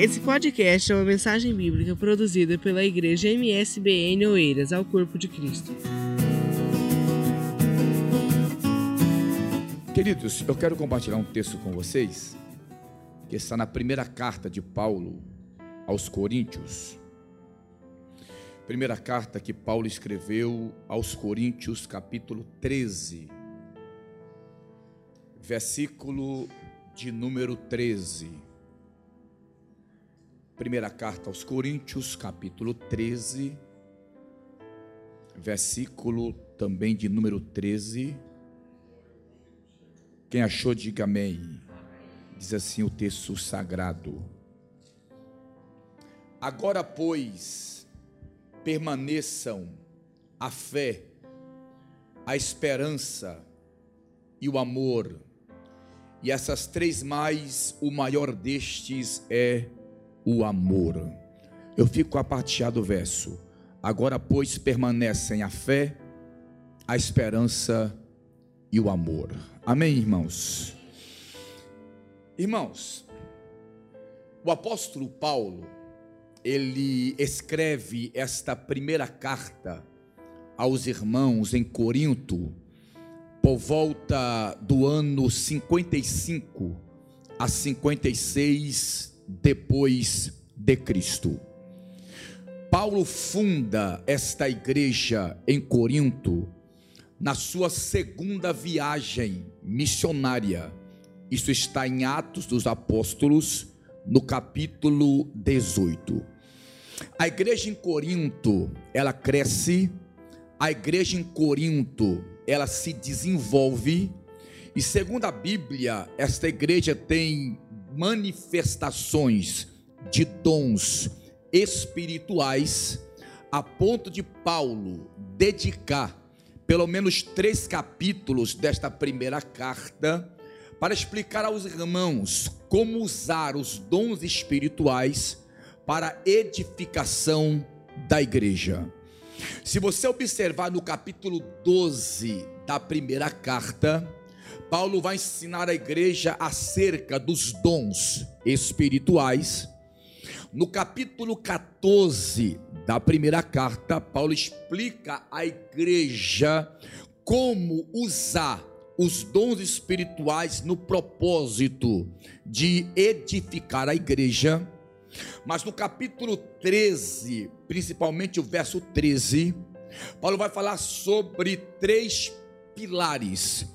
Esse podcast é uma mensagem bíblica produzida pela igreja MSBN Oeiras ao Corpo de Cristo. Queridos, eu quero compartilhar um texto com vocês que está na primeira carta de Paulo aos Coríntios. Primeira carta que Paulo escreveu aos Coríntios, capítulo 13, versículo de número 13. Primeira carta aos Coríntios, capítulo 13, versículo também de número 13. Quem achou, diga amém. Diz assim o texto sagrado. Agora, pois, permaneçam a fé, a esperança e o amor. E essas três mais, o maior destes é o amor. Eu fico a partir do verso. Agora, pois, permanecem a fé, a esperança e o amor. Amém, irmãos? Irmãos, o apóstolo Paulo, ele escreve esta primeira carta aos irmãos em Corinto, por volta do ano 55 a 56 depois de Cristo. Paulo funda esta igreja em Corinto na sua segunda viagem missionária. Isso está em Atos dos Apóstolos, no capítulo 18. A igreja em Corinto, ela cresce, a igreja em Corinto, ela se desenvolve, e segundo a Bíblia, esta igreja tem manifestações de dons espirituais, a ponto de Paulo dedicar pelo menos três capítulos desta primeira carta para explicar aos irmãos como usar os dons espirituais para edificação da igreja. Se você observar no capítulo 12 da primeira carta, Paulo vai ensinar a igreja acerca dos dons espirituais. No capítulo 14 da primeira carta, Paulo explica à igreja como usar os dons espirituais no propósito de edificar a igreja. Mas no capítulo 13, principalmente o verso 13, Paulo vai falar sobre três pilares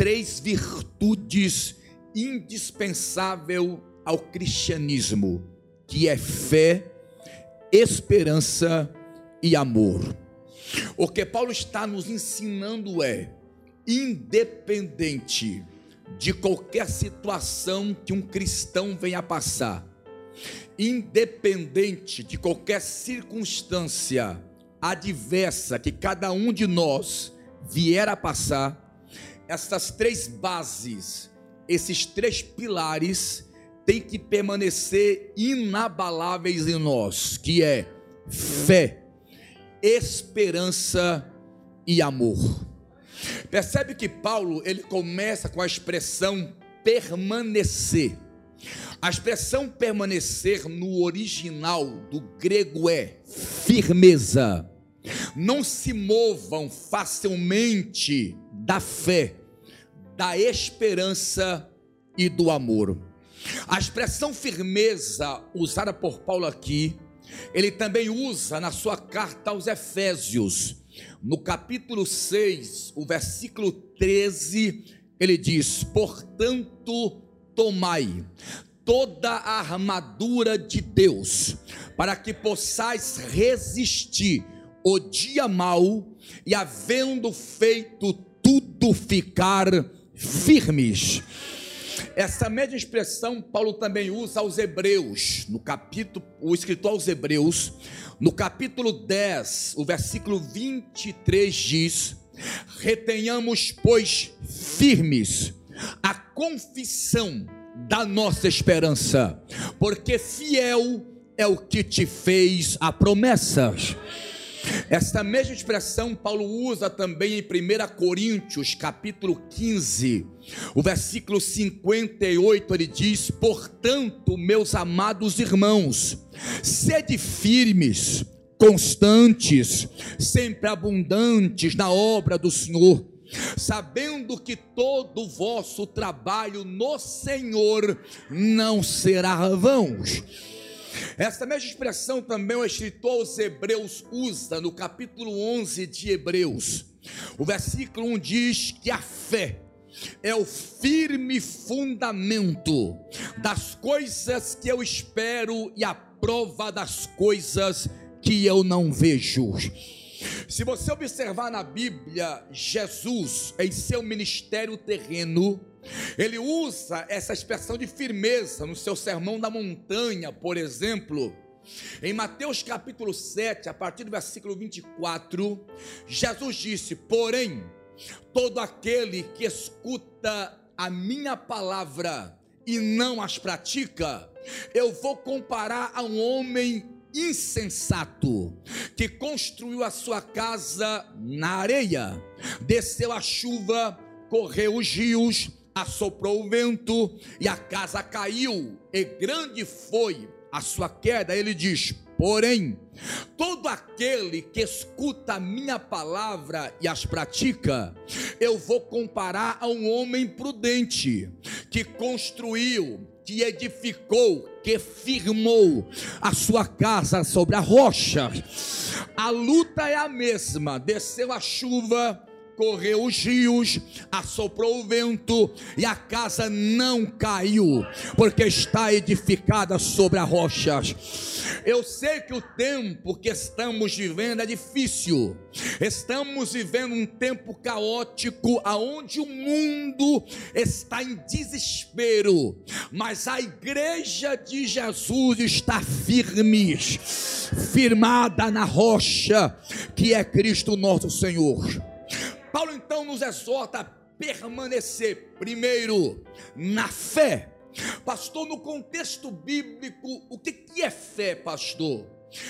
três virtudes indispensáveis ao cristianismo, que é fé, esperança e amor. O que Paulo está nos ensinando é independente de qualquer situação que um cristão venha passar, independente de qualquer circunstância adversa que cada um de nós vier a passar, essas três bases, esses três pilares, têm que permanecer inabaláveis em nós, que é fé, esperança e amor. Percebe que Paulo ele começa com a expressão permanecer. A expressão permanecer no original do grego é firmeza. Não se movam facilmente da fé, da esperança e do amor. A expressão firmeza usada por Paulo aqui, ele também usa na sua carta aos Efésios, no capítulo 6, o versículo 13, ele diz: Portanto, tomai toda a armadura de Deus, para que possais resistir o dia mau e, havendo feito tudo, ficar firmes. Essa mesma expressão Paulo também usa aos Hebreus, no capítulo, o escritor aos Hebreus, no capítulo 10, o versículo 23 diz: Retenhamos, pois, firmes a confissão da nossa esperança, porque fiel é o que te fez a promessa. Esta mesma expressão Paulo usa também em 1 Coríntios, capítulo 15, o versículo 58, ele diz: "Portanto, meus amados irmãos, sede firmes, constantes, sempre abundantes na obra do Senhor, sabendo que todo o vosso trabalho no Senhor não será vão." Essa mesma expressão também o escritor aos Hebreus usa no capítulo 11 de Hebreus. O versículo 1 diz que a fé é o firme fundamento das coisas que eu espero e a prova das coisas que eu não vejo. Se você observar na Bíblia, Jesus, em seu ministério terreno, ele usa essa expressão de firmeza no seu sermão da montanha, por exemplo. Em Mateus capítulo 7, a partir do versículo 24, Jesus disse: Porém, todo aquele que escuta a minha palavra e não as pratica, eu vou comparar a um homem insensato que construiu a sua casa na areia, desceu a chuva, correu os rios, assoprou o vento e a casa caiu, e grande foi a sua queda. Ele diz: Porém, todo aquele que escuta a minha palavra e as pratica, eu vou comparar a um homem prudente que construiu, que edificou, que firmou a sua casa sobre a rocha. A luta é a mesma, desceu a chuva, correu os rios, assoprou o vento e a casa não caiu, porque está edificada sobre a rocha. Eu sei que o tempo que estamos vivendo é difícil. Estamos vivendo um tempo caótico aonde o mundo está em desespero, mas a igreja de Jesus está firme, firmada na rocha que é Cristo nosso Senhor. Paulo então nos exorta a permanecer, primeiro, na fé. Pastor, no contexto bíblico, o que é fé, pastor?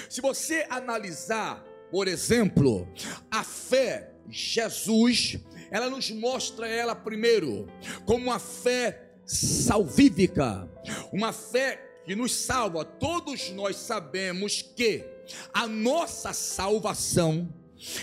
Se você analisar, por exemplo, a fé, Jesus, ela nos mostra ela primeiro como uma fé salvífica, uma fé que nos salva. Todos nós sabemos que a nossa salvação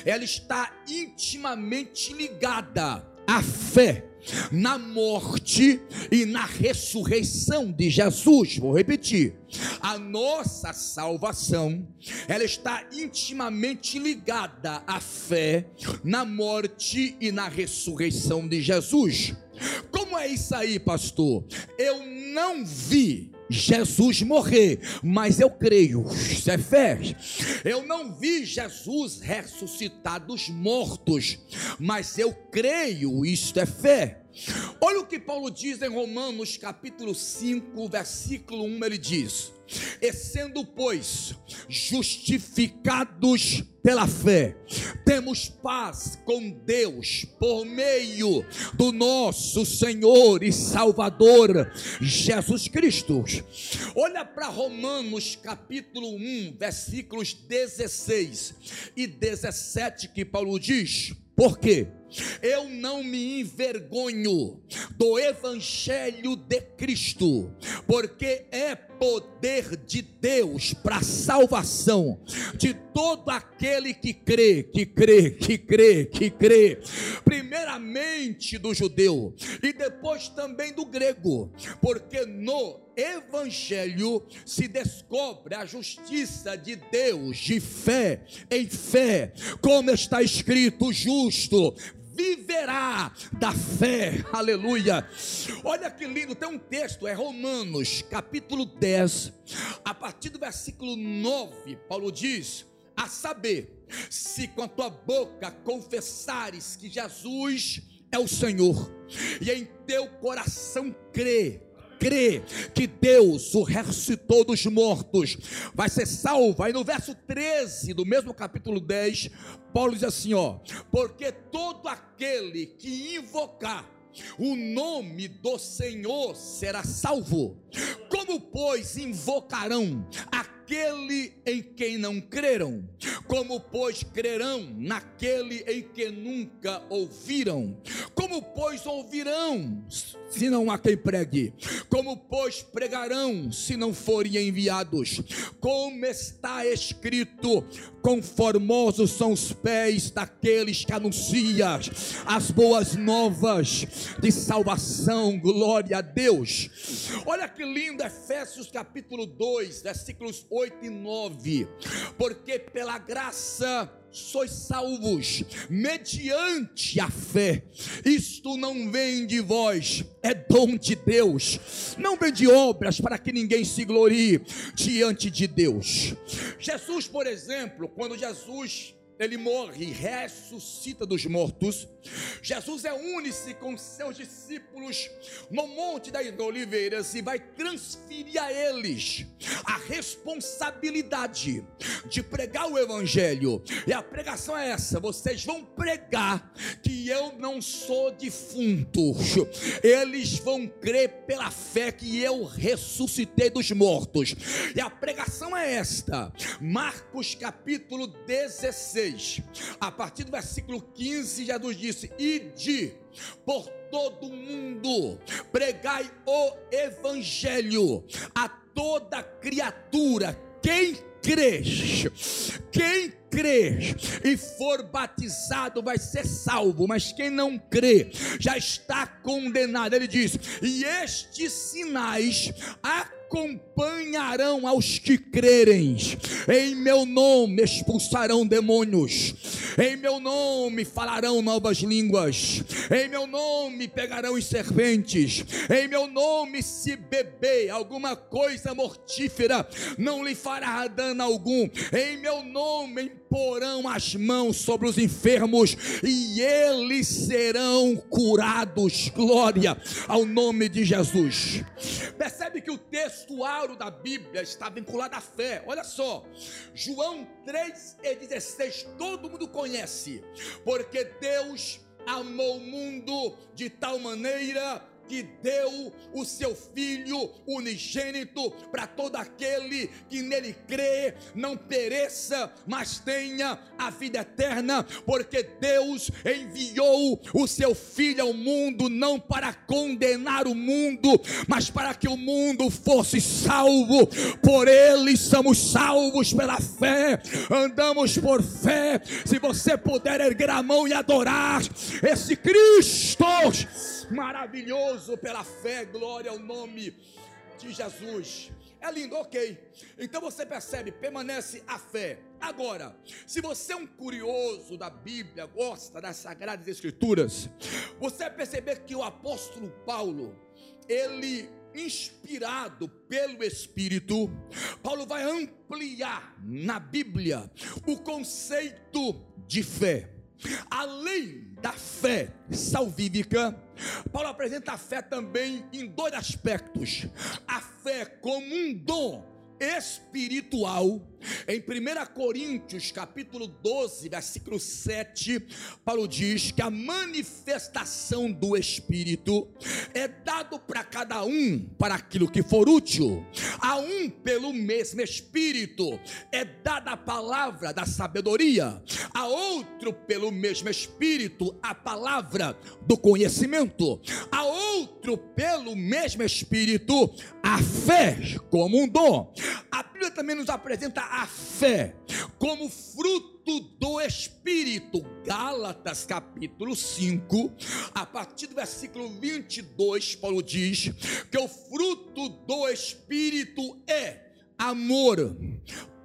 ela está intimamente ligada à fé na morte e na ressurreição de Jesus. Vou repetir. A nossa salvação, ela está intimamente ligada à fé na morte e na ressurreição de Jesus. Como é isso aí, pastor? Eu não vi Jesus morrer, mas eu creio, isso é fé. Eu não vi Jesus ressuscitar dos mortos, mas eu creio, isto é fé. Olha o que Paulo diz em Romanos capítulo 5, versículo 1, ele diz: E sendo, pois, justificados pela fé, temos paz com Deus por meio do nosso Senhor e Salvador Jesus Cristo. Olha para Romanos capítulo 1, versículos 16 e 17 que Paulo diz: Por quê? Eu não me envergonho do Evangelho de Cristo, porque é poder de Deus para salvação de todo aquele que crê, que crê, que crê, que crê. Primeiramente do judeu e depois também do grego, porque no Evangelho se descobre a justiça de Deus de fé em fé, como está escrito: justo viverá da fé. Aleluia. Olha que lindo, tem um texto, é Romanos, capítulo 10, a partir do versículo 9, Paulo diz: a saber, se com a tua boca confessares que Jesus é o Senhor, e em teu coração crê crê que Deus o ressuscitou dos mortos, vai ser salvo. Aí no verso 13 do mesmo capítulo 10, Paulo diz assim: ó, porque todo aquele que invocar o nome do Senhor será salvo. Como, pois, invocarão a naquele em quem não creram? Como, pois, crerão naquele em que nunca ouviram? Como, pois, ouvirão se não há quem pregue? Como, pois, pregarão se não forem enviados? Como está escrito: conformosos são os pés daqueles que anunciam as boas novas de salvação, glória a Deus. Olha que lindo, Efésios capítulo 2, versículos 8 e 9. Porque pela graça sois salvos mediante a fé. Isto não vem de vós, é dom de Deus. Não vem de obras para que ninguém se glorie diante de Deus. Jesus, por exemplo, quando Jesus ele morre e ressuscita dos mortos. Jesus é une-se com seus discípulos no Monte das Oliveiras e vai transferir a eles a responsabilidade de pregar o Evangelho. E a pregação é essa: vocês vão pregar que eu não sou defunto, eles vão crer pela fé que eu ressuscitei dos mortos. E a pregação é esta, Marcos capítulo 16 a partir do versículo 15, Jesus disse: Ide por todo mundo, pregai o evangelho a toda criatura. Quem crê, quem crê e for batizado vai ser salvo, mas quem não crê já está condenado. Ele diz: E estes sinais acompanharão aos que crerem. Em meu nome expulsarão demônios. Em meu nome falarão novas línguas. Em meu nome pegarão os serpentes. Em meu nome se beber alguma coisa mortífera, não lhe fará dano algum. Em meu nome imporão as mãos sobre os enfermos e eles serão curados. Glória ao nome de Jesus. Percebe que o textuário da Bíblia está vinculado à fé. Olha só, João 3 e 16, todo mundo conhece, porque Deus amou o mundo de tal maneira que deu o seu Filho unigênito para todo aquele que nele crê, não pereça, mas tenha a vida eterna, porque Deus enviou o seu Filho ao mundo não para condenar o mundo, mas para que o mundo fosse salvo. Por ele somos salvos pela fé, andamos por fé. Se você puder erguer a mão e adorar esse Cristo maravilhoso pela fé, glória ao nome de Jesus. É lindo, ok. Então você percebe, permanece a fé. Agora, se você é um curioso da Bíblia, gosta das Sagradas Escrituras, você vai perceber que o apóstolo Paulo, ele inspirado pelo Espírito, Paulo vai ampliar na Bíblia o conceito de fé. Além da fé salvífica, Paulo apresenta a fé também em dois aspectos: a fé como um dom espiritual. Em 1 Coríntios, capítulo 12, versículo 7, Paulo diz que a manifestação do Espírito é dado para cada um para aquilo que for útil. A um pelo mesmo Espírito é dada a palavra da sabedoria, a outro pelo mesmo Espírito a palavra do conhecimento, a outro pelo mesmo Espírito a fé como um dom. A Bíblia também nos apresenta a fé como fruto do Espírito. Gálatas capítulo 5, a partir do versículo 22, Paulo diz que o fruto do Espírito é amor,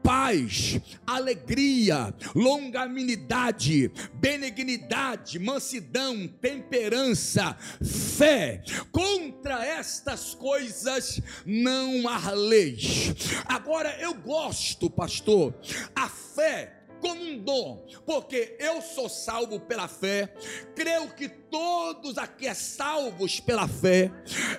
paz, alegria, longanimidade, benignidade, mansidão, temperança, fé. Contra estas coisas não há leis. Agora eu gosto, pastor, a fé como um dom, porque eu sou salvo pela fé, creio que todos aqui é salvos pela fé.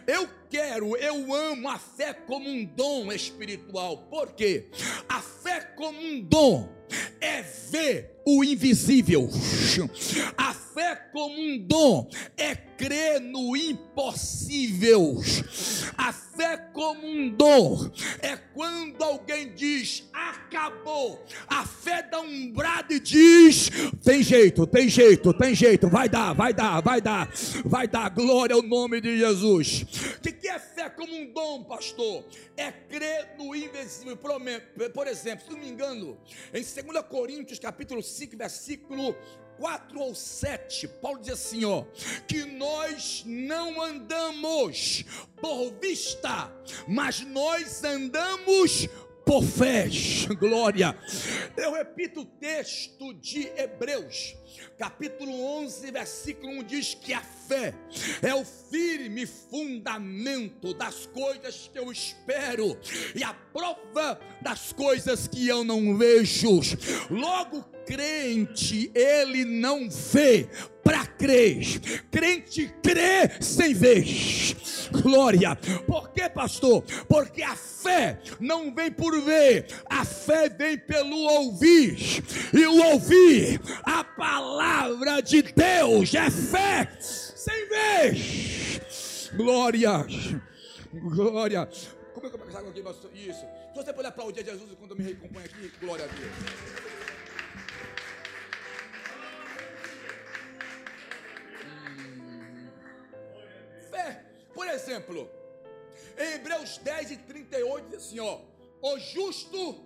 Eu quero, eu amo a fé como um dom espiritual. Por quê? A fé como um dom é ver o invisível. A fé como um dom é crer no impossível. A fé como um dom é quando alguém diz acabou. A fé dá um brado e diz: tem jeito, tem jeito, tem jeito, vai dar, vai dar, vai dar, vai dar. Glória ao nome de Jesus. O que é fé como um dom, pastor? É crer no invisível. Por exemplo, se não me engano, em 2 Coríntios capítulo 5, versículo 4 ou 7, Paulo diz assim: ó, que nós não andamos por vista, mas nós andamos por fé. Glória. Eu repito o texto de Hebreus, capítulo 11, versículo 1 diz que a fé é o firme fundamento das coisas que eu espero e a prova das coisas que eu não vejo. Logo, crente, ele não vê para crer. Crente crê sem ver. Glória. Por que, pastor? Porque a fé não vem por ver, a fé vem pelo ouvir. E o ouvir a palavra de Deus é fé sem ver. Glória. Glória. Como é que eu pegar aqui, pastor? Isso. Se você puder aplaudir Jesus quando eu me recompõe aqui, glória a Deus. Por exemplo, em Hebreus 10 e 38 diz assim: ó, o justo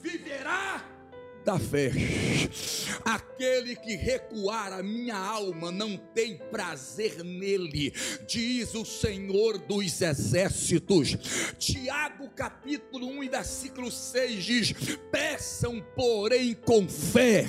viverá da fé. Aquele que recuar a minha alma não tem prazer nele, diz o Senhor dos exércitos. Tiago capítulo 1 e versículo 6 diz: Peçam, porém, com fé,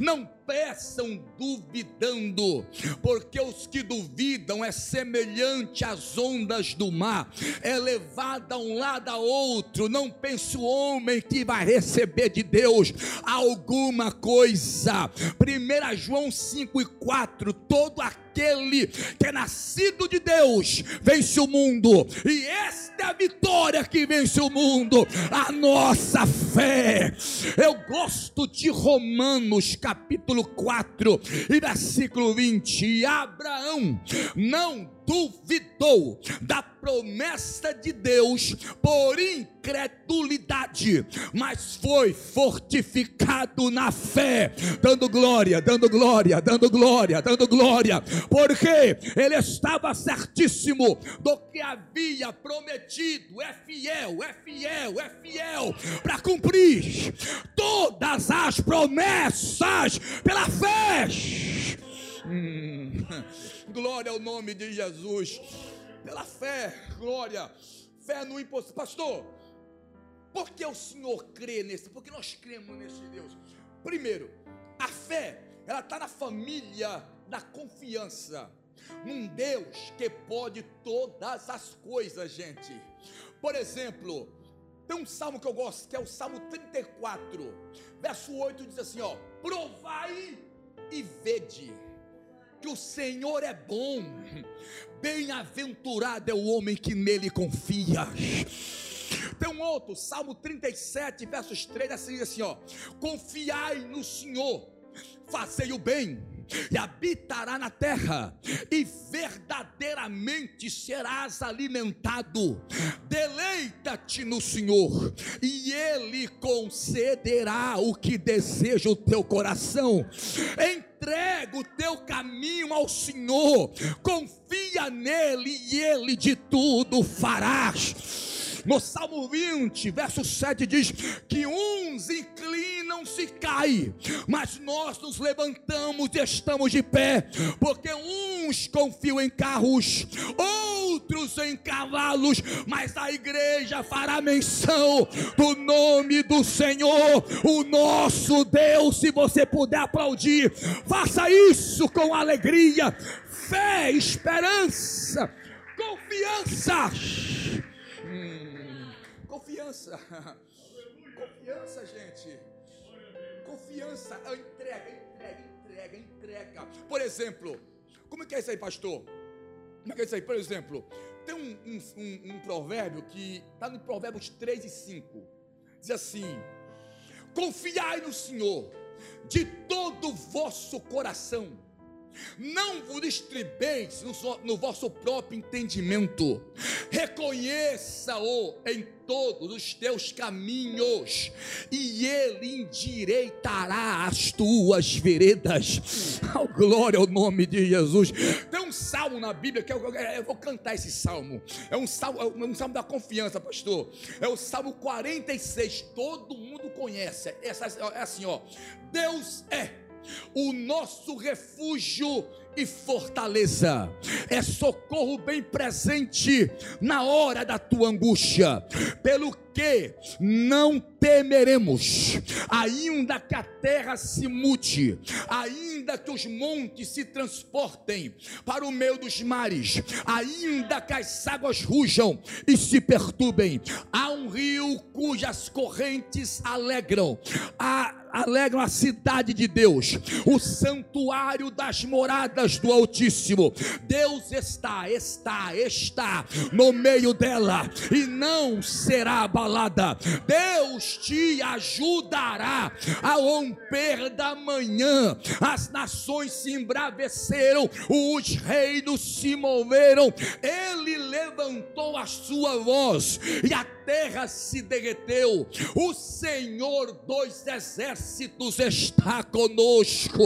não peçam duvidando, porque os que duvidam é semelhante às ondas do mar, é levado a um lado a outro. Não pense o homem que vai receber de Deus alguma coisa. 1 João 5 e 4: todo aquele que é nascido de Deus vence o mundo, e esta é a vitória que vence o mundo, a nossa fé. Eu gosto de Romanos capítulo 4 e versículo 20: Abraão não duvidou da promessa de Deus por incredulidade, mas foi fortificado na fé, dando glória, dando glória, dando glória, dando glória, porque ele estava certíssimo do que havia prometido, é fiel, é fiel, é fiel para cumprir todas as promessas pela fé. Hum. Glória ao nome de Jesus. Pela fé, glória. Fé no impossível. Pastor, por que o Senhor crê nesse? Porque nós cremos nesse Deus. Primeiro, a fé, ela está na família da confiança. Num Deus que pode todas as coisas, gente. Por exemplo, tem um salmo que eu gosto, que é o Salmo 34, verso 8, diz assim: ó, provai e vede que o Senhor é bom, bem-aventurado é o homem que nele confia. Tem um outro, Salmo 37, versos 3, assim, assim ó: confiai no Senhor, fazei o bem, e habitará na terra, e verdadeiramente serás alimentado. Deleita-te no Senhor, e Ele concederá o que deseja o teu coração. Entrega o teu caminho ao Senhor, confia nele, e Ele de tudo farás. No Salmo 20, verso 7 diz que uns inclinam-se e caem, mas nós nos levantamos e estamos de pé, porque uns confiam em carros, outros em cavalos, mas a igreja fará menção do nome do Senhor, o nosso Deus. Se você puder aplaudir, faça isso com alegria, fé, esperança, confiança. Confiança. Confiança, gente. Confiança entrega, entrega, entrega, entrega. Por exemplo, como é que é isso aí, pastor? Como é que é isso aí? Por exemplo, tem um, um, um, um provérbio que está no Provérbios 3 e 5. Diz assim: Confiai no Senhor de todo o vosso coração não vos estribeis no, no vosso próprio entendimento, reconheça-o em todos os teus caminhos, e ele endireitará as tuas veredas. Oh, glória ao nome de Jesus. Tem um salmo na Bíblia que eu, eu, eu vou cantar esse salmo. É um salmo, é um salmo da confiança, pastor. É o salmo 46. Todo mundo conhece. Essa, é assim, ó. Deus é o nosso refúgio e fortaleza, é socorro bem presente na hora da tua angústia, pelo que não temeremos, ainda que a terra se mude, ainda que os montes se transportem para o meio dos mares, ainda que as águas rujam e se perturbem, há um rio cujas correntes alegram, a alegram a cidade de Deus, o santuário das moradas do Altíssimo. Deus está, está, está no meio dela e não será abalada. Deus te ajudará ao romper da manhã. As nações se embraveceram, os reinos se moveram. Ele levantou a sua voz e a terra se derreteu. O Senhor dos exércitos está conosco.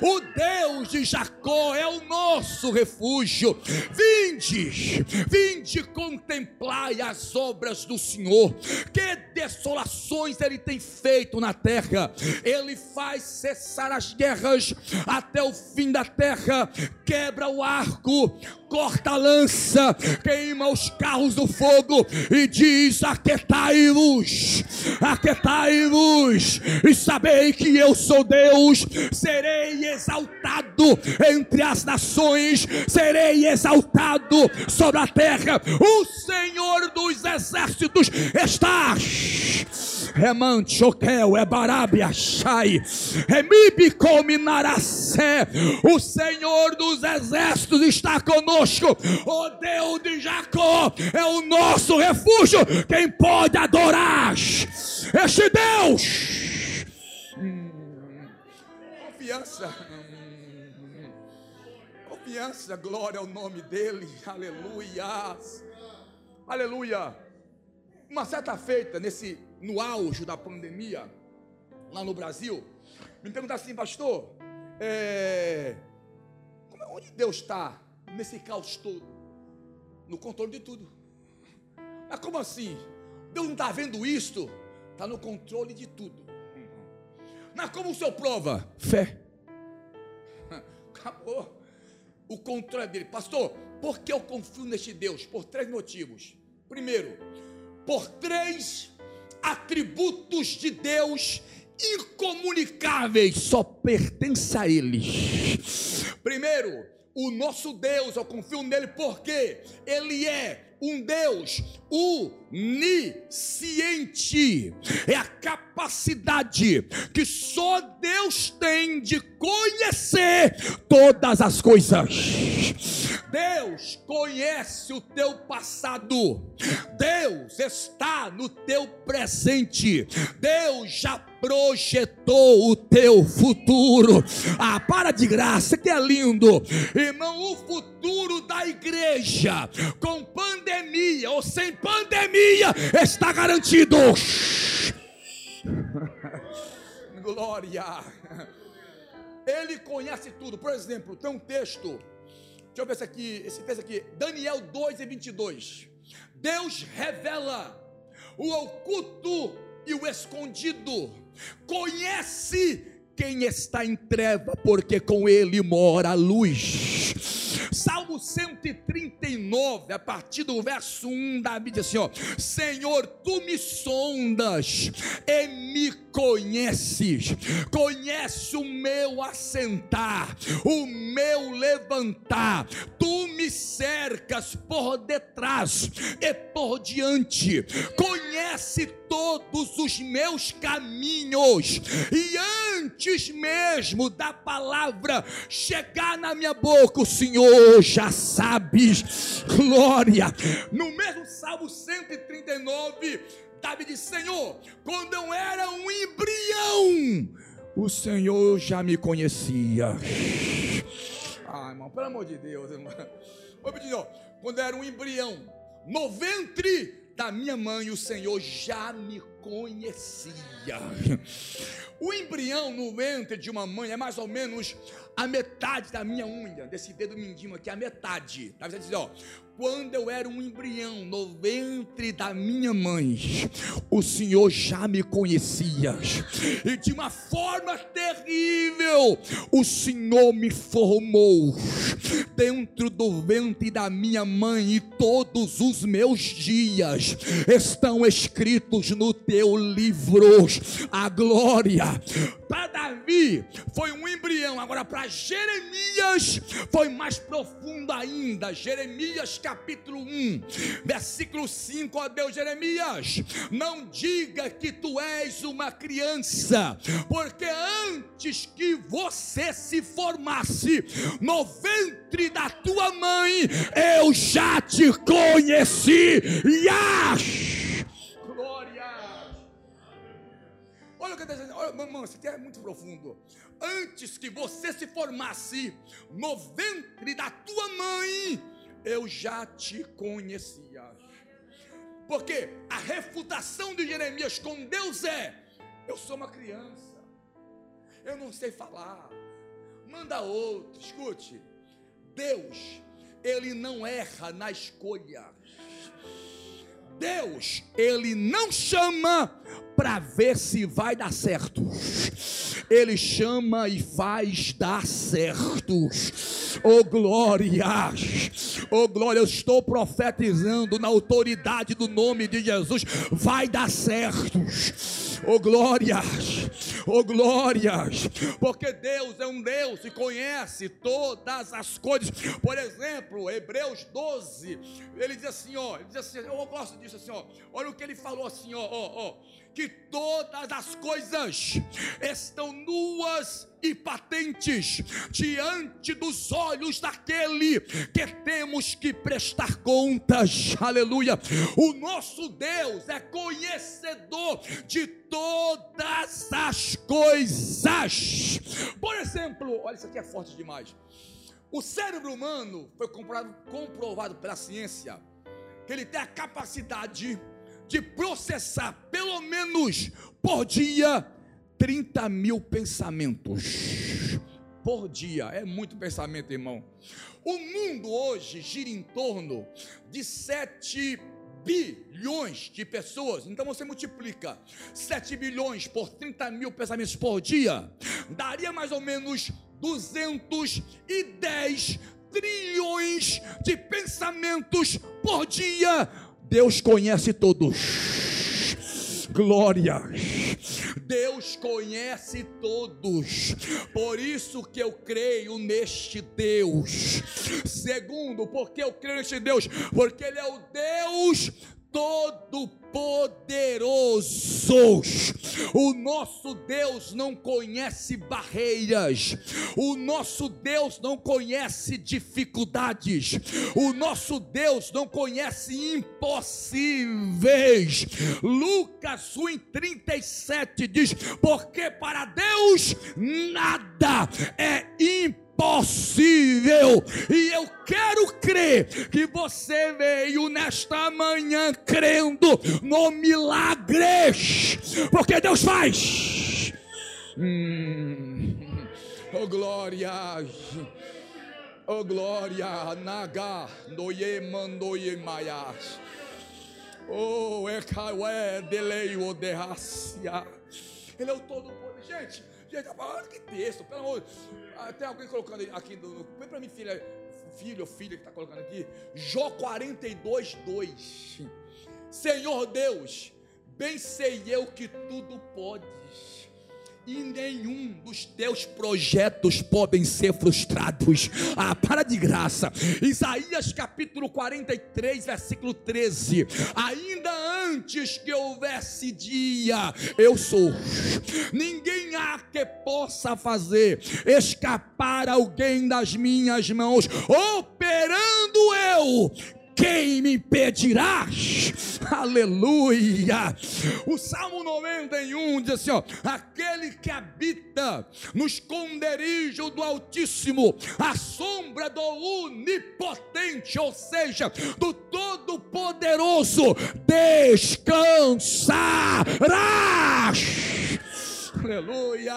O Deus de Jacó é o nosso refúgio. Vinde, vinde contemplai as obras do Senhor. Que desolações ele tem feito na terra. Ele faz cessar as guerras até o fim da terra. Quebra o arco, corta a lança, queima os carros do fogo e diz: Aquetai-vos, aquetai-vos, e sabei que eu sou Deus, serei exaltado entre as nações, serei exaltado sobre a terra. O Senhor dos exércitos está. Reman Choquel, é Barabia Shai, Remibe Cominaracé, o Senhor dos exércitos está conosco, o Deus de Jacó é o nosso refúgio, quem pode adorar? Este Deus? Confiança, confiança, glória ao nome dEle, aleluia, aleluia. Uma certa feita, nesse no auge da pandemia, lá no Brasil, me perguntaram assim, pastor, é, como, onde Deus está nesse caos todo? No controle de tudo. Mas como assim? Deus não está vendo isto? Está no controle de tudo. Mas como o senhor prova? Fé. Acabou. O controle dele. Pastor, por que eu confio neste Deus? Por três motivos. Primeiro, por três atributos de Deus incomunicáveis, só pertence a Ele. Primeiro, o nosso Deus, eu confio nele porque Ele é um Deus onisciente. É a capacidade que só Deus tem de conhecer todas as coisas. Deus conhece o teu passado. Deus está no teu presente. Deus já projetou o teu futuro. Ah, para de graça, que é lindo. Irmão, o futuro da igreja com pandemia ou sem pandemia está garantido. Glória. Ele conhece tudo. Por exemplo, tem um texto Deixa eu ver esse aqui, esse texto aqui, Daniel 2 e 22. Deus revela o oculto e o escondido, conhece quem está em treva, porque com ele mora a luz. Salmo 139, a partir do verso 1, Davi diz assim: ó, Senhor, tu me sondas e me conheces, conhece o meu assentar, o meu levantar, tu me cercas por detrás e por diante, conhece todos os meus caminhos, e antes mesmo da palavra chegar na minha boca, o Senhor já sabes, glória, no mesmo Salmo 139 Davi disse: Senhor, quando eu era um embrião, o Senhor já me conhecia. Ah, irmão, pelo amor de Deus, irmão. Quando eu era um embrião, no ventre da minha mãe, o Senhor já me conhecia. O embrião no ventre de uma mãe é mais ou menos a metade da minha unha, desse dedo mindinho aqui, a metade. Tá dizendo ó, quando eu era um embrião no ventre da minha mãe, o Senhor já me conhecia, e de uma forma terrível, o Senhor me formou dentro do ventre da minha mãe, e todos os meus dias estão escritos no teu livro. A glória para Davi foi um embrião, agora para Jeremias foi mais profundo ainda. Jeremias capítulo 1, versículo 5, ó Deus, Jeremias, não diga que tu és uma criança, porque antes que você se formasse no ventre da tua mãe, eu já te conheci. Yash! Olha o que está dizendo, olha, mamãe, isso aqui é muito profundo. Antes que você se formasse no ventre da tua mãe, eu já te conhecia. Porque a refutação de Jeremias com Deus é: eu sou uma criança, eu não sei falar, manda outro, escute. Deus, ele não erra na escolha. Deus, ele não chama para ver se vai dar certo. Ele chama e faz dar certo. Oh glória! Oh glória, eu estou profetizando na autoridade do nome de Jesus. Vai dar certo. Oh glórias, oh glórias, porque Deus é um Deus e conhece todas as coisas. Por exemplo, Hebreus 12, ele diz assim, ó, ele diz assim, eu gosto disso assim, ó. Olha o que ele falou assim, ó, ó, ó que todas as coisas estão nuas e patentes diante dos olhos daquele que temos que prestar contas. Aleluia. O nosso Deus é conhecedor de todas as coisas. Por exemplo, olha isso aqui é forte demais. O cérebro humano foi comprovado, comprovado pela ciência que ele tem a capacidade de processar pelo menos por dia 30 mil pensamentos. Por dia, é muito pensamento, irmão. O mundo hoje gira em torno de 7 bilhões de pessoas. Então você multiplica 7 bilhões por 30 mil pensamentos por dia, daria mais ou menos 210 trilhões de pensamentos por dia Deus conhece todos. Glória. Deus conhece todos. Por isso que eu creio neste Deus. Segundo, porque eu creio neste Deus, porque ele é o Deus todo-poderosos. O nosso Deus não conhece barreiras. O nosso Deus não conhece dificuldades. O nosso Deus não conhece impossíveis. Lucas 1:37 diz: "Porque para Deus nada é impossível." Possível. E eu quero crer que você veio nesta manhã crendo no milagres, porque Deus faz. Hum. Oh glória. Oh glória, naga, noye mandoye maias. Oh, ekawe deleio derracia. Ele é o todo poder. Gente, gente, que texto, pelo amor. Ah, tem alguém colocando aqui, põe para mim, filha, filho ou filha que está colocando aqui. Jó 42, 2. Senhor Deus, bem sei eu que tudo podes e nenhum dos teus projetos podem ser frustrados. Ah, para de graça. Isaías capítulo 43, versículo 13. Ainda antes que houvesse dia, eu sou. Ninguém há que possa fazer escapar alguém das minhas mãos, operando eu quem me impedirás? aleluia. O Salmo 91 diz assim: ó, aquele que habita no esconderijo do Altíssimo, a sombra do Onipotente, ou seja, do Todo-Poderoso, descansarás. Aleluia!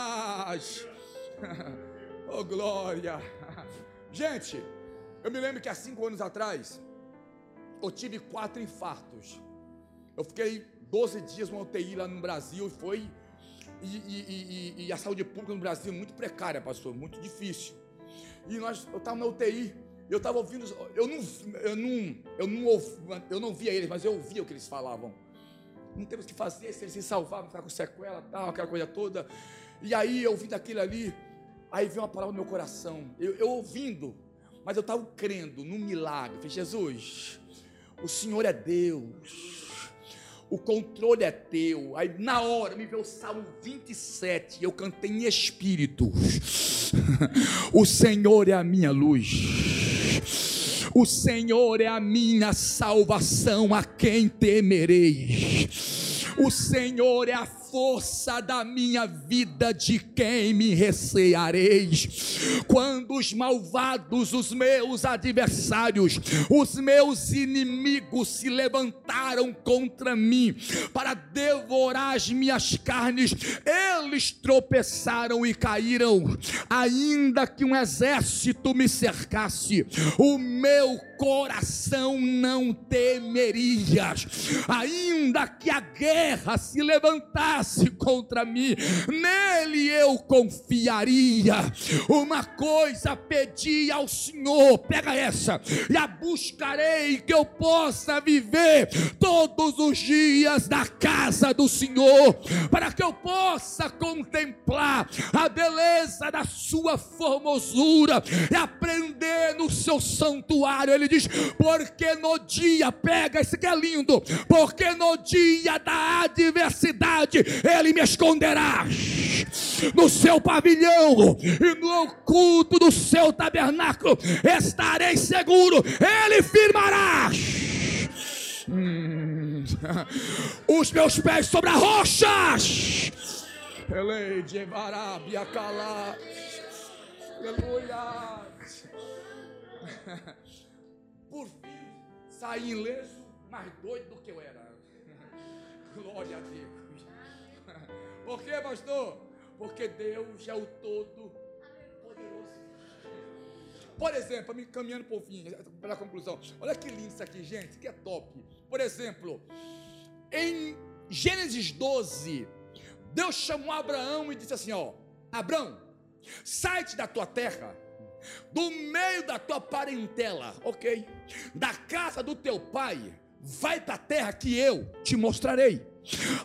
Oh glória! Gente, eu me lembro que há cinco anos atrás eu tive quatro infartos. Eu fiquei 12 dias no UTI lá no Brasil e foi. E, e, e, e, a saúde pública no Brasil é muito precária, pastor, muito difícil. E nós, eu estava na UTI, eu estava ouvindo, eu não, eu não, eu não, ouvi, eu não via eles, mas eu ouvia o que eles falavam. Não temos que fazer, se eles se salvar, ficar com sequela, tal, aquela coisa toda. E aí eu vi aquilo ali, aí veio uma palavra no meu coração. Eu, eu ouvindo, mas eu estava crendo no milagre. falei, Jesus, o Senhor é Deus. O controle é teu. Aí na hora me veio o Salmo 27. E eu cantei em espírito. o Senhor é a minha luz. O Senhor é a minha salvação, a quem temerei. O Senhor é a força da minha vida, de quem me receareis? Quando os malvados, os meus adversários, os meus inimigos se levantaram contra mim para devorar as minhas carnes, eles tropeçaram e caíram, ainda que um exército me cercasse, o meu coração não temeria, ainda que a guerra se levantasse pecasse contra mim, nele eu confiaria. Uma coisa pedi ao Senhor, pega essa, e a buscarei que eu possa viver todos os dias na casa do Senhor, para que eu possa contemplar a beleza da sua formosura e aprender no seu santuário. Ele diz: porque no dia, pega esse que é lindo, porque no dia da adversidade ele me esconderá no seu pavilhão e no oculto do seu tabernáculo. Estarei seguro, ele firmará. Hum. Os meus pés sobre a rocha. Aleluia. Por fim, saí ileso, mais doido do que eu era. Glória a Deus. Por quê, pastor? Porque Deus é o todo poderoso. Por exemplo, caminhando por fim, pela conclusão. Olha que lindo isso aqui, gente, que é top. Por exemplo, em Gênesis 12, Deus chamou Abraão e disse assim: ó, Abraão, sai-te da tua terra, do meio da tua parentela, ok? Da casa do teu pai, vai para a terra que eu te mostrarei.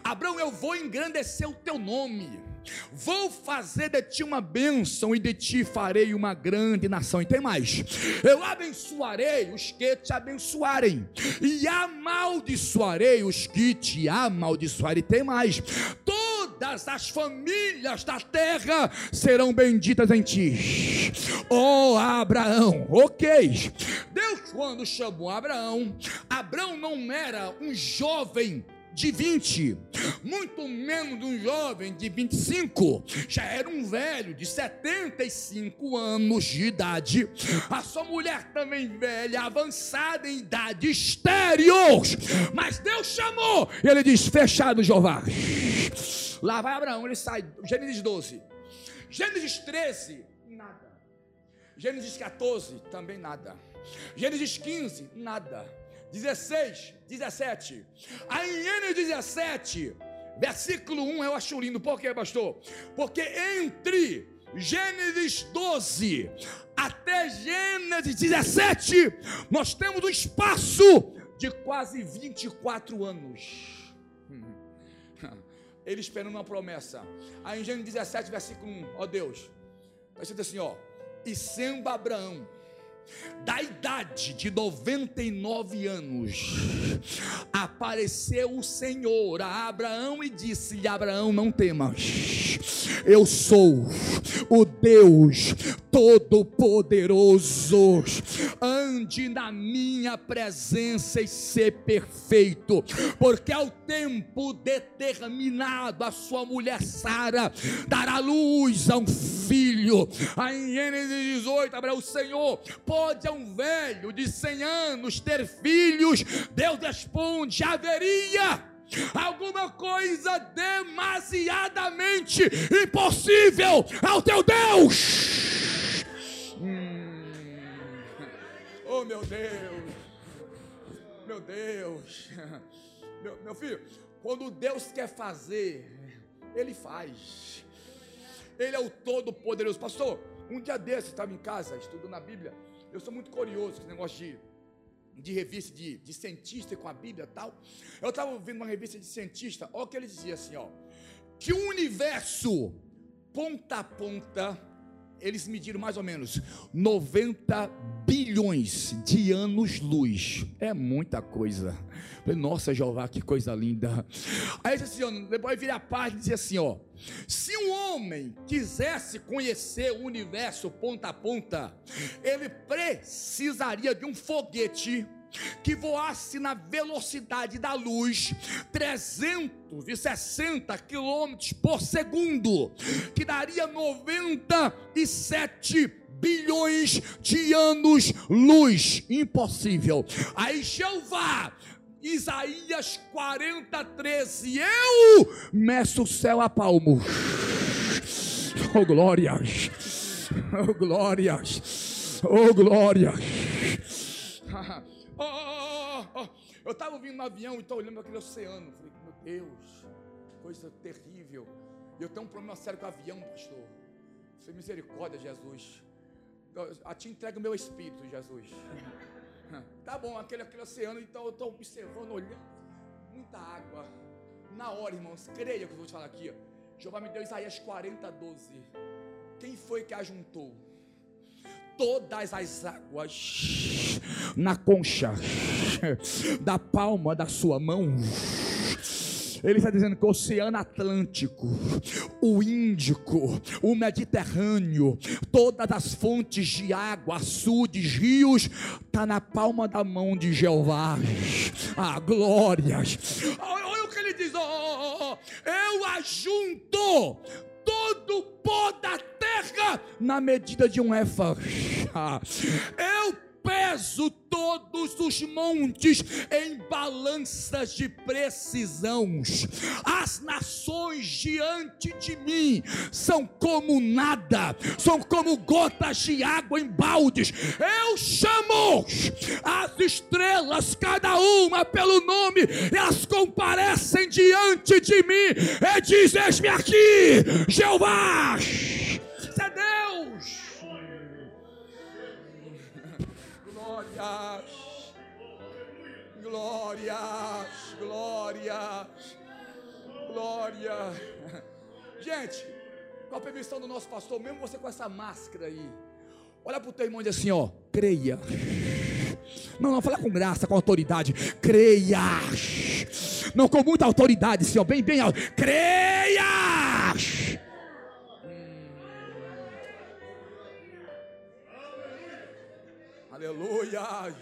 Abraão, eu vou engrandecer o teu nome. Vou fazer de ti uma bênção e de ti farei uma grande nação. E tem mais: eu abençoarei os que te abençoarem, e amaldiçoarei os que te amaldiçoarem. E tem mais: todas as famílias da terra serão benditas em ti. Oh Abraão, ok. Deus, quando chamou Abraão, Abraão não era um jovem de 20, muito menos de um jovem de 25, já era um velho de 75 anos de idade. A sua mulher também velha, avançada em idade, estéreo. Mas Deus chamou, e ele diz: Fechado, Jeová. Lá vai Abraão, ele sai. Gênesis 12, Gênesis 13, nada. Gênesis 14, também nada. Gênesis 15, nada. 16, 17. Aí em Gênesis 17, versículo 1, eu acho lindo. Por quê, pastor? Porque entre Gênesis 12 até Gênesis 17, nós temos um espaço de quase 24 anos. Ele esperando uma promessa. Aí em Gênesis 17, versículo 1, ó Deus, está escrito assim: ó, e sendo Abraão da idade de 99 anos, apareceu o Senhor a Abraão e disse-lhe: Abraão, não temas, eu sou o Deus Todo-Poderoso, ande na minha presença e ser perfeito, porque ao tempo determinado a sua mulher Sara dará luz a um filho. Aí em Gênesis 18, Abraão, o Senhor pode a um velho de 100 anos ter filhos? Deus responde: haveria alguma coisa demasiadamente impossível ao teu Deus. Hum. Oh meu Deus, meu Deus, meu, meu filho, quando Deus quer fazer, Ele faz. Ele é o Todo-Poderoso. Pastor, um dia desses estava em casa estudando a Bíblia. Eu sou muito curioso com esse negócio de, de revista de, de cientista com a Bíblia e tal. Eu estava vendo uma revista de cientista, olha o que ele dizia assim: ó, que o universo, ponta a ponta, eles mediram mais ou menos 90 bilhões de anos-luz. É muita coisa. Nossa, Jeová, que coisa linda. Aí assim, ó, depois vira a página e dizia assim: ó, se um homem quisesse conhecer o universo ponta a ponta, ele precisaria de um foguete que voasse na velocidade da luz 360 quilômetros por segundo, que daria 97 bilhões de anos luz, impossível. Aí Jeová Isaías 40, 13. Eu meço o céu a palmo. Oh glórias, oh glórias, oh glórias. Oh, oh, oh, Eu estava vindo no avião e estou olhando aquele oceano. Falei, meu Deus, coisa terrível. E eu tenho um problema sério com o avião, pastor. Foi misericórdia, Jesus. A ti entrega o meu espírito, Jesus. Tá bom, aquele, aquele oceano, então eu estou observando, olhando. Muita água. Na hora, irmãos, creia que eu vou te falar aqui. Jeová me deu Isaías 40, 12. Quem foi que ajuntou? Todas as águas na concha da palma da sua mão ele está dizendo que o Oceano Atlântico, o Índico, o Mediterrâneo, todas as fontes de água, açudes, rios, está na palma da mão de Jeová. Ah, glórias. Olha o que ele diz: oh, oh, oh, eu ajunto todo o pó da terra na medida de um éfa. Eu peso todos os montes em balanças de precisão. As nações diante de mim são como nada, são como gotas de água em baldes. Eu chamo as estrelas, cada uma pelo nome, elas comparecem diante de mim e dizem: me aqui, Jeová. Glórias, glórias, glórias, glória. Gente, com a permissão do nosso pastor, mesmo você com essa máscara aí, olha para o teu irmão e diz assim: ó, creia. Não, não, fala com graça, com autoridade. Creia. Não com muita autoridade, Senhor. Bem, bem alto. Creia. Aleluia!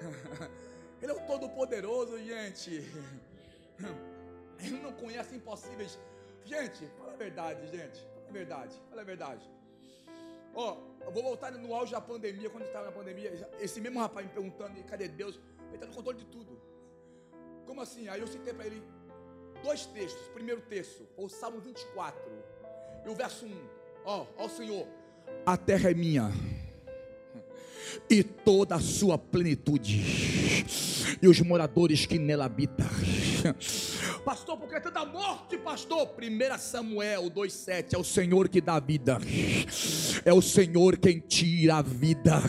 Ele é o Todo-Poderoso, gente. Ele não conhece impossíveis. Gente, fala a verdade, gente. Fala a verdade, fala a verdade. Ó, oh, eu vou voltar no auge da pandemia, quando estava na pandemia, esse mesmo rapaz me perguntando, cadê Deus? Ele está no controle de tudo. Como assim? Aí eu citei para ele dois textos. Primeiro texto, o Salmo 24, e o verso 1. Ó, ó o Senhor, a terra é minha e toda a sua plenitude, e os moradores que nela habitam. Pastor, porque tanta morte, pastor? 1 Samuel 2,7 é o Senhor que dá vida, é o Senhor quem tira a vida,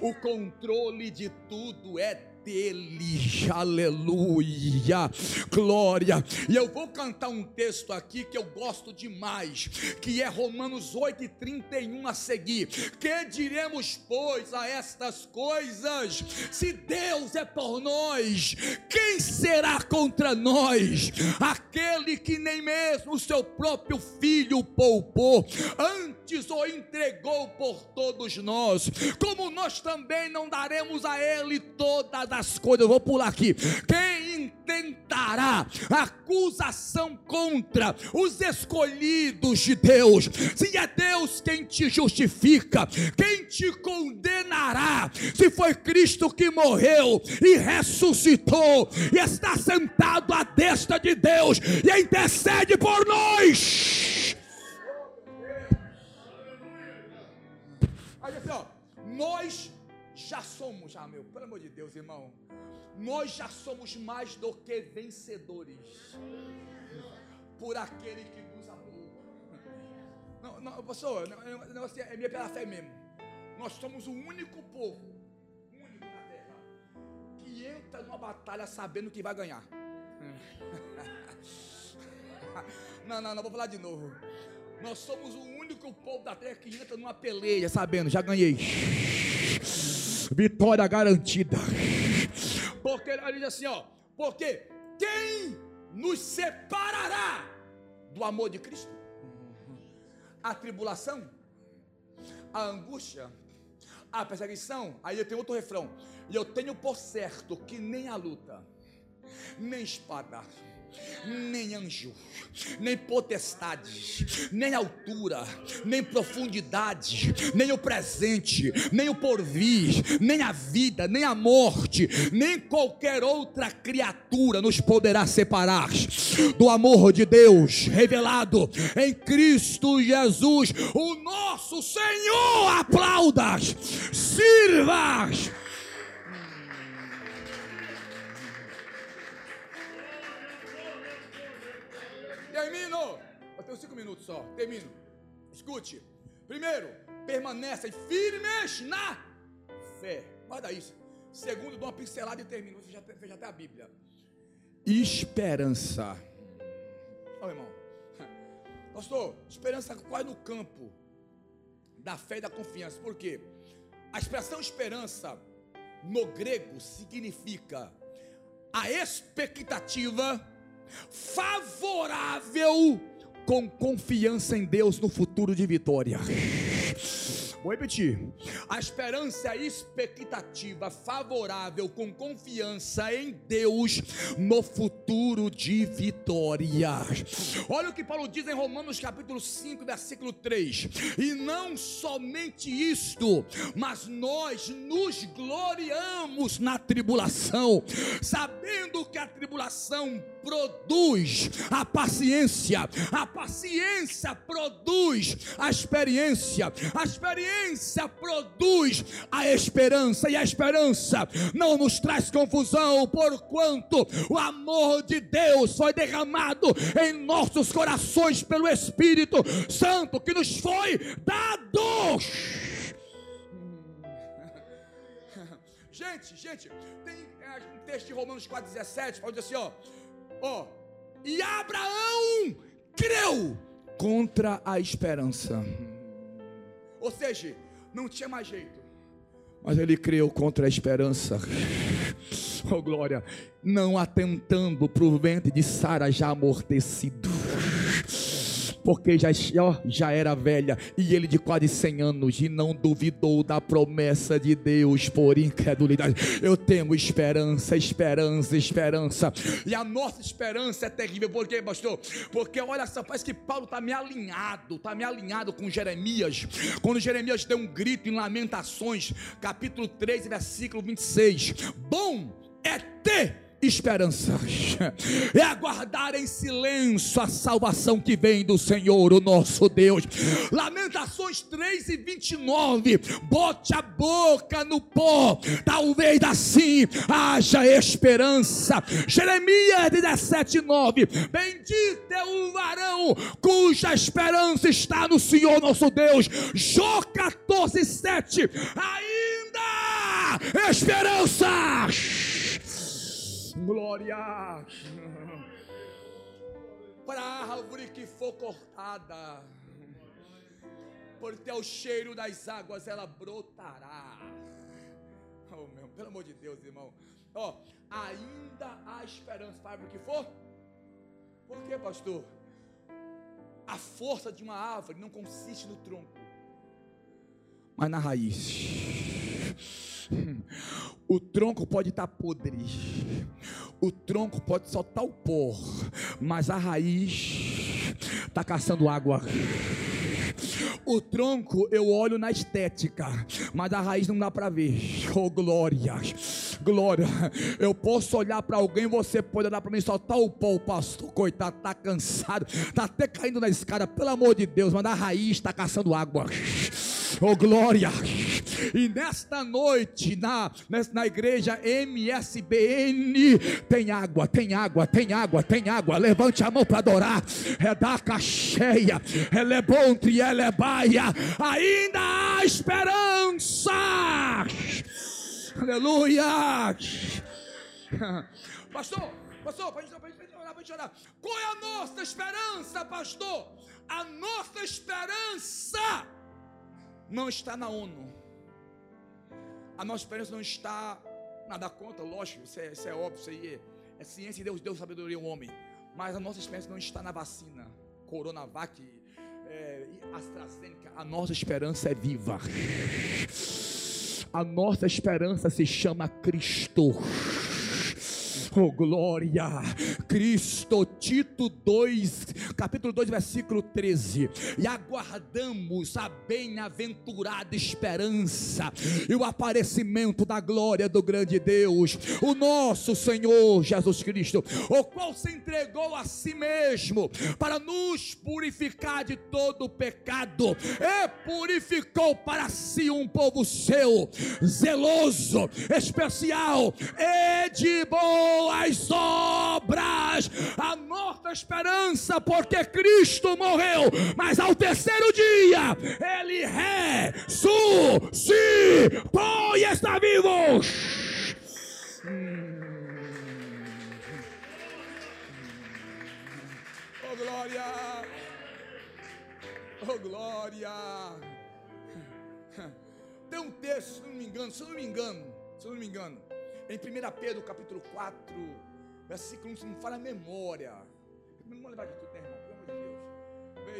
o controle de tudo é dele, aleluia, glória. E eu vou cantar um texto aqui que eu gosto demais, que é Romanos 8 e 31 a seguir. Que diremos, pois, a estas coisas? Se Deus é por nós, quem será contra nós? Aquele que nem mesmo o seu próprio filho poupou, antes o entregou por todos nós, como nós também não daremos a ele todas as coisas. Eu vou pular aqui. Quem intentará acusação contra os escolhidos de Deus? Se é Deus quem te justifica, quem te condenará? Se foi Cristo que morreu e ressuscitou e está sentado à destra de Deus e intercede por nós. Aí assim, ó, nós já somos, já meu, pelo amor de Deus, irmão, nós já somos mais do que vencedores por aquele que nos amou. Não, não, pastor, não, não, assim, é minha pela fé mesmo. Nós somos o único povo, único na terra, que entra numa batalha sabendo que vai ganhar. Não, não, não vou falar de novo. Nós somos o único povo da terra que entra numa peleia sabendo, já ganhei. Vitória garantida. Porque ele diz assim, ó, porque quem nos separará do amor de Cristo? A tribulação, a angústia, a perseguição. Aí eu tenho outro refrão. E eu tenho por certo que nem a luta, nem espada, nem anjo, nem potestade, nem altura, nem profundidade, nem o presente, nem o porvir, nem a vida, nem a morte, nem qualquer outra criatura nos poderá separar do amor de Deus revelado em Cristo Jesus, o nosso Senhor. Aplaudas, sirvas tenho cinco minutos só. Termino. Escute. Primeiro, permanecem firmes na fé. Guarda isso. Segundo, dou uma pincelada e termino. Você já fez até a Bíblia. Esperança. Olha, irmão. Pastor, esperança quase no campo da fé e da confiança. Por quê? A expressão esperança no grego significa a expectativa favorável com confiança em Deus no futuro de vitória. Vou repetir. A esperança expectativa favorável com confiança em Deus no futuro de vitória. Olha o que Paulo diz em Romanos capítulo 5, versículo 3. E não somente isto, mas nós nos gloriamos na tribulação, sabendo que a tribulação produz a paciência, a paciência produz a experiência, a experiência produz a esperança, e a esperança não nos traz confusão, porquanto o amor de Deus foi derramado em nossos corações pelo Espírito Santo que nos foi dado. Gente, gente, tem é, um texto de Romanos 4,17, pode dizer assim, ó. Ó, e Abraão creu contra a esperança. Ou seja, não tinha mais jeito. Mas ele creu contra a esperança. Oh glória, não atentando para o ventre de Sara já amortecido porque já, já era velha e ele de quase 100 anos e não duvidou da promessa de Deus por incredulidade. Eu tenho esperança, esperança, esperança. E a nossa esperança é terrível, por quê, pastor? Porque olha só, parece que Paulo está me alinhado, está me alinhado com Jeremias. Quando Jeremias deu um grito em Lamentações, capítulo 3, versículo 26. Bom é ter esperanças, é aguardar em silêncio a salvação que vem do Senhor, o nosso Deus. Lamentações 3 e 29, bote a boca no pó, talvez assim haja esperança. Jeremias 17, 9, bendito é o varão cuja esperança está no Senhor nosso Deus. Jó 14, 7, ainda esperanças Glória. Para a árvore que for cortada, por teu cheiro das águas ela brotará. Oh, meu, pelo amor de Deus, irmão. Ó, oh, ainda há esperança para a árvore que for. Por quê, pastor? A força de uma árvore não consiste no tronco, mas na raiz. O tronco pode estar podre, o tronco pode soltar o pó, mas a raiz está caçando água. O tronco eu olho na estética, mas a raiz não dá para ver. Oh glória, glória. Eu posso olhar para alguém, você pode olhar para mim, soltar o pó, pastor, coitado, tá cansado, tá até caindo na escada, pelo amor de Deus, mas a raiz está caçando água. Oh glória. E nesta noite, na, na igreja MSBN, tem água, tem água, tem água, tem água. Levante a mão para adorar. É da cacheia, ela é bom, ela é baia. Ainda há esperança. Aleluia. Pastor, pastor, para gente orar, para gente orar. Qual é a nossa esperança, pastor? A nossa esperança não está na ONU. A nossa esperança não está nada contra, lógico, isso é, isso é óbvio, isso aí é, é ciência e Deus deu sabedoria ao homem. Mas a nossa esperança não está na vacina, Coronavac, é, AstraZeneca. A nossa esperança é viva. A nossa esperança se chama Cristo. Oh glória! Cristo, Tito 2, capítulo 2, versículo 13. E aguardamos a bem-aventurada esperança e o aparecimento da glória do grande Deus, o nosso Senhor Jesus Cristo, o qual se entregou a si mesmo para nos purificar de todo o pecado e purificou para si um povo seu, zeloso, especial e de boa as obras, a nossa esperança, porque Cristo morreu, mas ao terceiro dia ele ressuscitou e está vivo. Oh glória! Oh glória! Tem um texto, se não me engano, se não me engano, se não me engano, em 1 Pedro capítulo 4, versículo 1, se não fala memória. Não lembrar de tudo,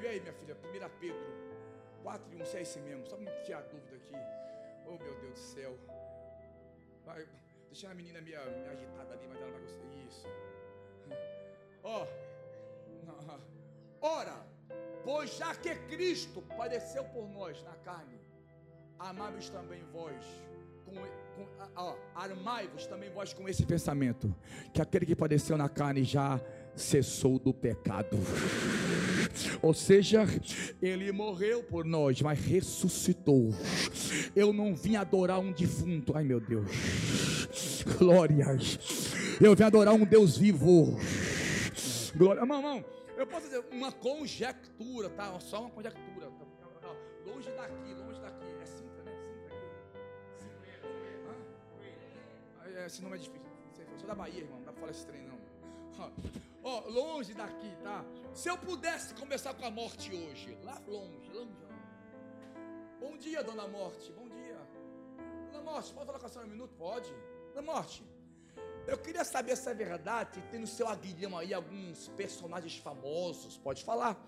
Vem aí, minha filha, 1 Pedro 4 e 1, se é esse mesmo. Só me tirar dúvida aqui. Oh, meu Deus do céu. Vai, deixa a menina meio, meio agitada ali, mas ela vai gostar. Isso. Ó. Oh. Ora, pois já que Cristo padeceu por nós na carne, amáveis também vós com, com armai-vos também vós com esse pensamento, que aquele que padeceu na carne já cessou do pecado. Ou seja, ele morreu por nós, mas ressuscitou. Eu não vim adorar um defunto, ai meu Deus. Glórias. Eu vim adorar um Deus vivo. Glória, mamão. Eu posso dizer uma conjectura, tá? Só uma conjectura. Longe daqui, longe daqui esse nome é difícil. Sou da Bahia, irmão. Não dá pra falar esse trem, não. Ó, longe daqui, tá? Se eu pudesse começar com a morte hoje, lá longe, longe. Bom dia, dona Morte. Bom dia. Dona Morte, pode falar com a senhora um minuto? Pode. Dona Morte, eu queria saber se é verdade, tem no seu aguilhão aí alguns personagens famosos. Pode falar.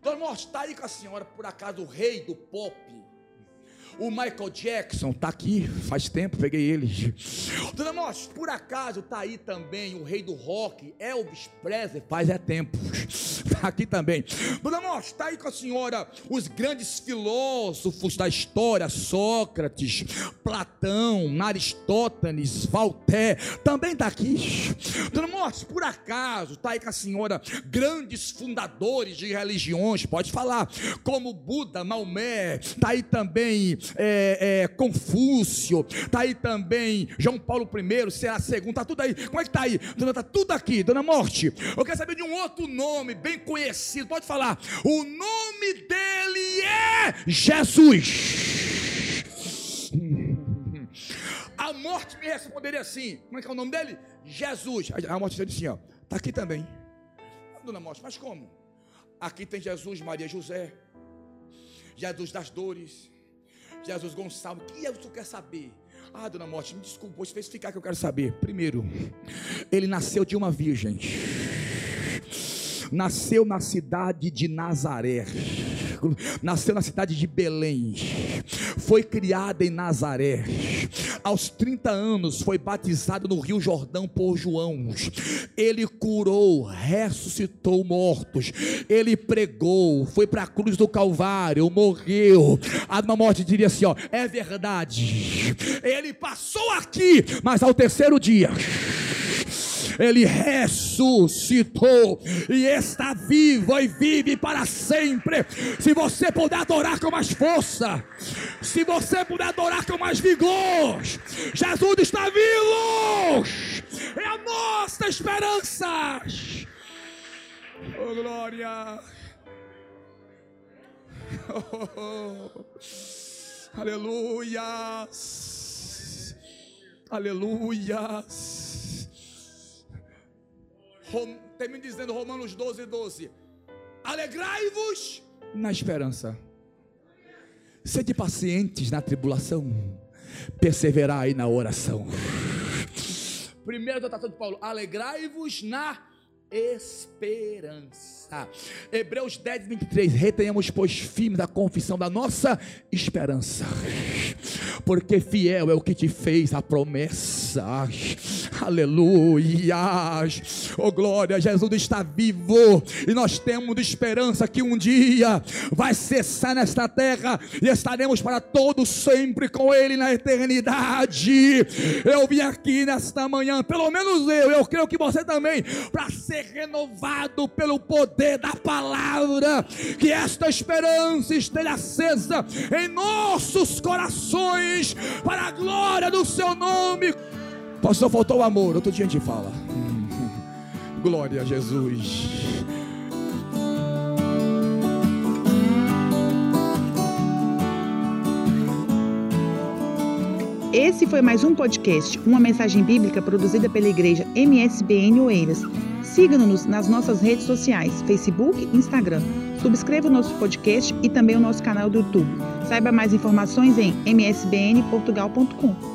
Dona Morte, está aí com a senhora, por acaso, o rei do pop? O Michael Jackson está aqui, faz tempo, peguei ele. Dona Morte, por acaso está aí também o rei do rock, Elvis Presley, faz é tempo. Está aqui também. Dona Morte, está aí com a senhora os grandes filósofos da história, Sócrates, Platão, Aristóteles, Voltaire, também está aqui. Dona Morte, por acaso está aí com a senhora grandes fundadores de religiões, pode falar, como Buda, Maomé, está aí também é, é, Confúcio, está aí também João Paulo I, será segundo, está tudo aí. Como é que está aí? Dona, está tudo aqui, Dona Morte. Eu quero saber de um outro nome bem conhecido, pode falar. O nome dele é Jesus. A morte me responderia assim: como é que é o nome dele? Jesus. A morte disse assim: ó, está aqui também. Dona Morte, mas como? Aqui tem Jesus, Maria José, Jesus das dores, Jesus Gonçalves. O que é tu quer saber? Ah, dona Morte, me desculpa, vou especificar que eu quero saber. Primeiro, ele nasceu de uma virgem. Nasceu na cidade de Nazaré. Nasceu na cidade de Belém. Foi criada em Nazaré aos 30 anos foi batizado no Rio Jordão por João. Ele curou, ressuscitou mortos. Ele pregou, foi para a cruz do Calvário, morreu. A uma morte diria assim: ó, é verdade. Ele passou aqui, mas ao terceiro dia ele ressuscitou e está vivo e vive para sempre. Se você puder adorar com mais força, se você puder adorar com mais vigor, Jesus está vivo, é a nossa esperança. Oh, glória! Oh, oh, oh. Aleluia! Aleluia! Termina dizendo Romanos 12, 12: Alegrai-vos na esperança, sede pacientes na tribulação, perseverai na oração. Primeiro dotação de Paulo: alegrai-vos na esperança. Hebreus 10, 23. Retenhamos, pois, firme da confissão da nossa esperança, porque fiel é o que te fez a promessa. Aleluia. Oh glória, Jesus está vivo e nós temos esperança que um dia vai cessar nesta terra e estaremos para todo sempre com ele na eternidade. Eu vim aqui nesta manhã, pelo menos eu, eu creio que você também, para ser renovado pelo poder da palavra, que esta esperança esteja acesa em nossos corações para a glória do seu nome. Pastor, faltou o amor. Outro dia a gente fala. Glória a Jesus. Esse foi mais um podcast, uma mensagem bíblica produzida pela igreja MSBN Oeiras. Siga-nos nas nossas redes sociais, Facebook e Instagram. Subscreva o nosso podcast e também o nosso canal do YouTube. Saiba mais informações em msbnportugal.com.